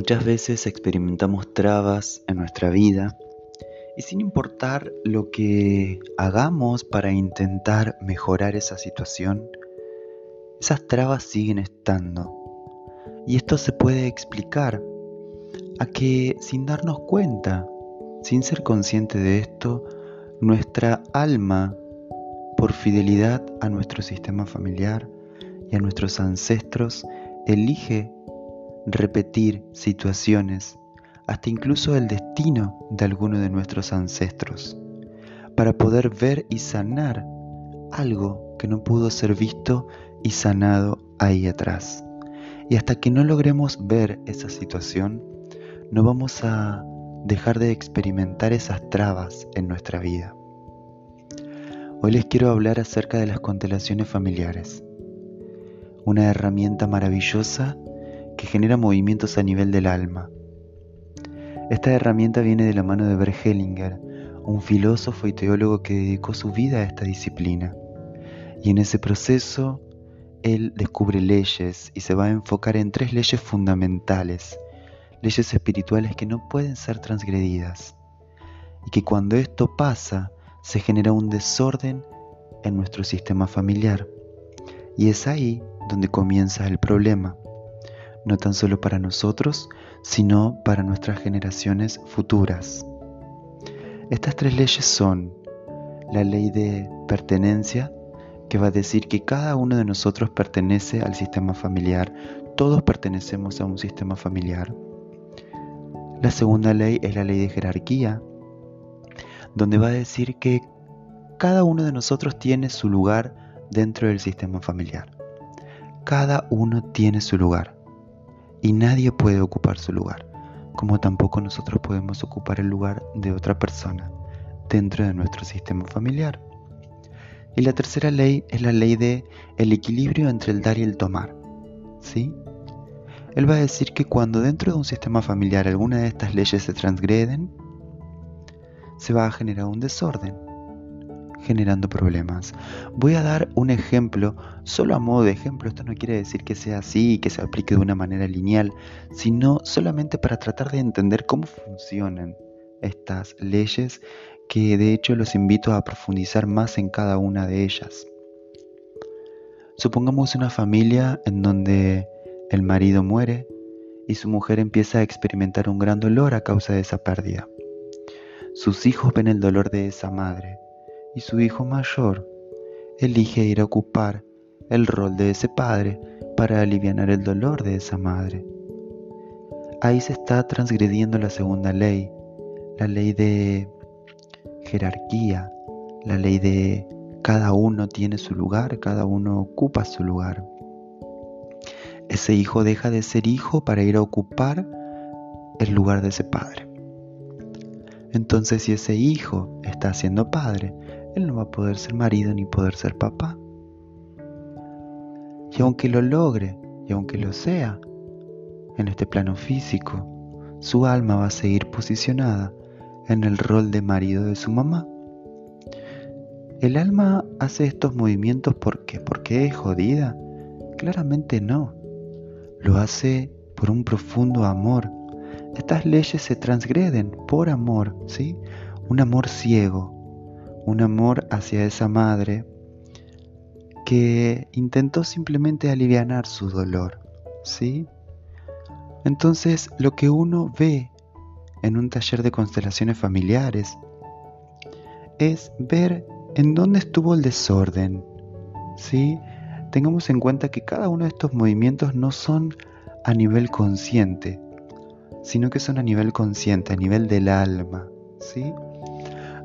Muchas veces experimentamos trabas en nuestra vida y sin importar lo que hagamos para intentar mejorar esa situación, esas trabas siguen estando. Y esto se puede explicar a que sin darnos cuenta, sin ser consciente de esto, nuestra alma, por fidelidad a nuestro sistema familiar y a nuestros ancestros, elige repetir situaciones, hasta incluso el destino de alguno de nuestros ancestros, para poder ver y sanar algo que no pudo ser visto y sanado ahí atrás. Y hasta que no logremos ver esa situación, no vamos a dejar de experimentar esas trabas en nuestra vida. Hoy les quiero hablar acerca de las constelaciones familiares, una herramienta maravillosa que genera movimientos a nivel del alma. Esta herramienta viene de la mano de Bert un filósofo y teólogo que dedicó su vida a esta disciplina. Y en ese proceso, él descubre leyes y se va a enfocar en tres leyes fundamentales, leyes espirituales que no pueden ser transgredidas. Y que cuando esto pasa, se genera un desorden en nuestro sistema familiar. Y es ahí donde comienza el problema no tan solo para nosotros, sino para nuestras generaciones futuras. Estas tres leyes son la ley de pertenencia, que va a decir que cada uno de nosotros pertenece al sistema familiar, todos pertenecemos a un sistema familiar. La segunda ley es la ley de jerarquía, donde va a decir que cada uno de nosotros tiene su lugar dentro del sistema familiar. Cada uno tiene su lugar y nadie puede ocupar su lugar, como tampoco nosotros podemos ocupar el lugar de otra persona dentro de nuestro sistema familiar. Y la tercera ley es la ley de el equilibrio entre el dar y el tomar. ¿Sí? Él va a decir que cuando dentro de un sistema familiar alguna de estas leyes se transgreden, se va a generar un desorden generando problemas. Voy a dar un ejemplo, solo a modo de ejemplo, esto no quiere decir que sea así y que se aplique de una manera lineal, sino solamente para tratar de entender cómo funcionan estas leyes que de hecho los invito a profundizar más en cada una de ellas. Supongamos una familia en donde el marido muere y su mujer empieza a experimentar un gran dolor a causa de esa pérdida. Sus hijos ven el dolor de esa madre y su hijo mayor elige ir a ocupar el rol de ese padre para aliviar el dolor de esa madre. Ahí se está transgrediendo la segunda ley, la ley de jerarquía, la ley de cada uno tiene su lugar, cada uno ocupa su lugar. Ese hijo deja de ser hijo para ir a ocupar el lugar de ese padre. Entonces si ese hijo está siendo padre, él no va a poder ser marido ni poder ser papá. Y aunque lo logre, y aunque lo sea, en este plano físico, su alma va a seguir posicionada en el rol de marido de su mamá. ¿El alma hace estos movimientos por qué? ¿Porque es jodida? Claramente no. Lo hace por un profundo amor. Estas leyes se transgreden por amor, ¿sí? Un amor ciego, un amor hacia esa madre que intentó simplemente aliviar su dolor, ¿sí? Entonces, lo que uno ve en un taller de constelaciones familiares es ver en dónde estuvo el desorden, ¿sí? Tengamos en cuenta que cada uno de estos movimientos no son a nivel consciente, sino que son a nivel consciente, a nivel del alma, ¿sí?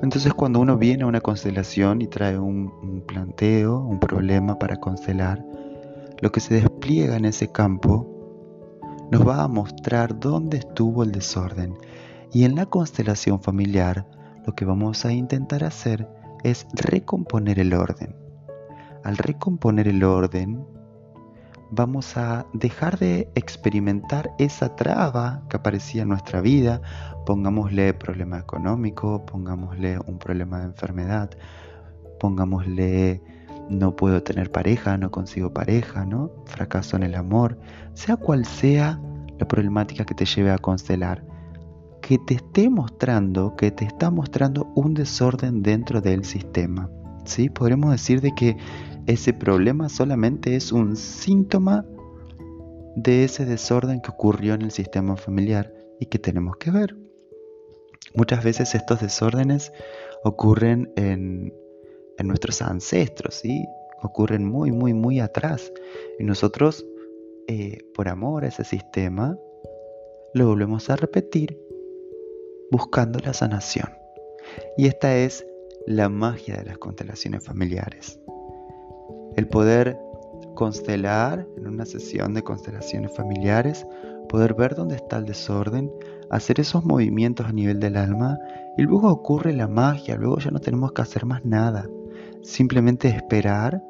Entonces cuando uno viene a una constelación y trae un, planteo, un problema para constelar, lo que se despliega en ese campo nos va a mostrar dónde estuvo el desorden. Y en la constelación familiar lo que vamos a intentar hacer es recomponer el orden. Al recomponer el orden, vamos a dejar de experimentar esa traba que aparecía en nuestra vida, pongámosle problema económico, pongámosle un problema de enfermedad, pongámosle no puedo tener pareja, no consigo pareja, ¿no? Fracaso en el amor, sea cual sea la problemática que te lleve a constelar, que te esté mostrando, que te está mostrando un desorden dentro del sistema. ¿sí? Podremos decir de que ese problema solamente es un síntoma de ese desorden que ocurrió en el sistema familiar y que tenemos que ver. Muchas veces estos desórdenes ocurren en, nuestros ancestros, ¿sí? ocurren muy, muy, muy atrás. Y nosotros, eh, por amor a ese sistema, lo volvemos a repetir buscando la sanación. Y esta es la magia de las constelaciones familiares. El poder constelar en una sesión de constelaciones familiares, poder ver dónde está el desorden, hacer esos movimientos a nivel del alma y luego ocurre la magia, luego ya no tenemos que hacer más nada, simplemente esperar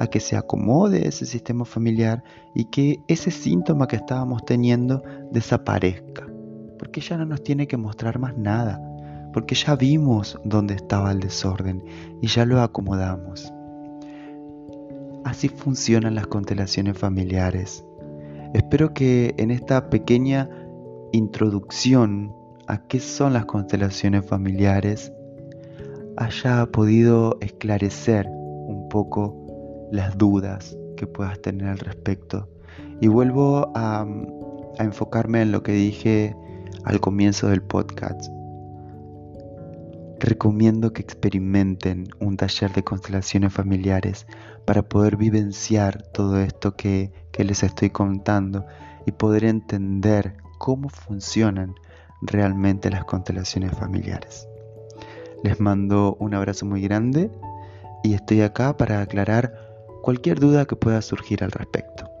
a que se acomode ese sistema familiar y que ese síntoma que estábamos teniendo desaparezca, porque ya no nos tiene que mostrar más nada, porque ya vimos dónde estaba el desorden y ya lo acomodamos. Así funcionan las constelaciones familiares. Espero que en esta pequeña introducción a qué son las constelaciones familiares haya podido esclarecer un poco las dudas que puedas tener al respecto. Y vuelvo a, enfocarme en lo que dije al comienzo del podcast. Recomiendo que experimenten un taller de constelaciones familiares para poder vivenciar todo esto que, que les estoy contando y poder entender cómo funcionan realmente las constelaciones familiares. Les mando un abrazo muy grande y estoy acá para aclarar cualquier duda que pueda surgir al respecto.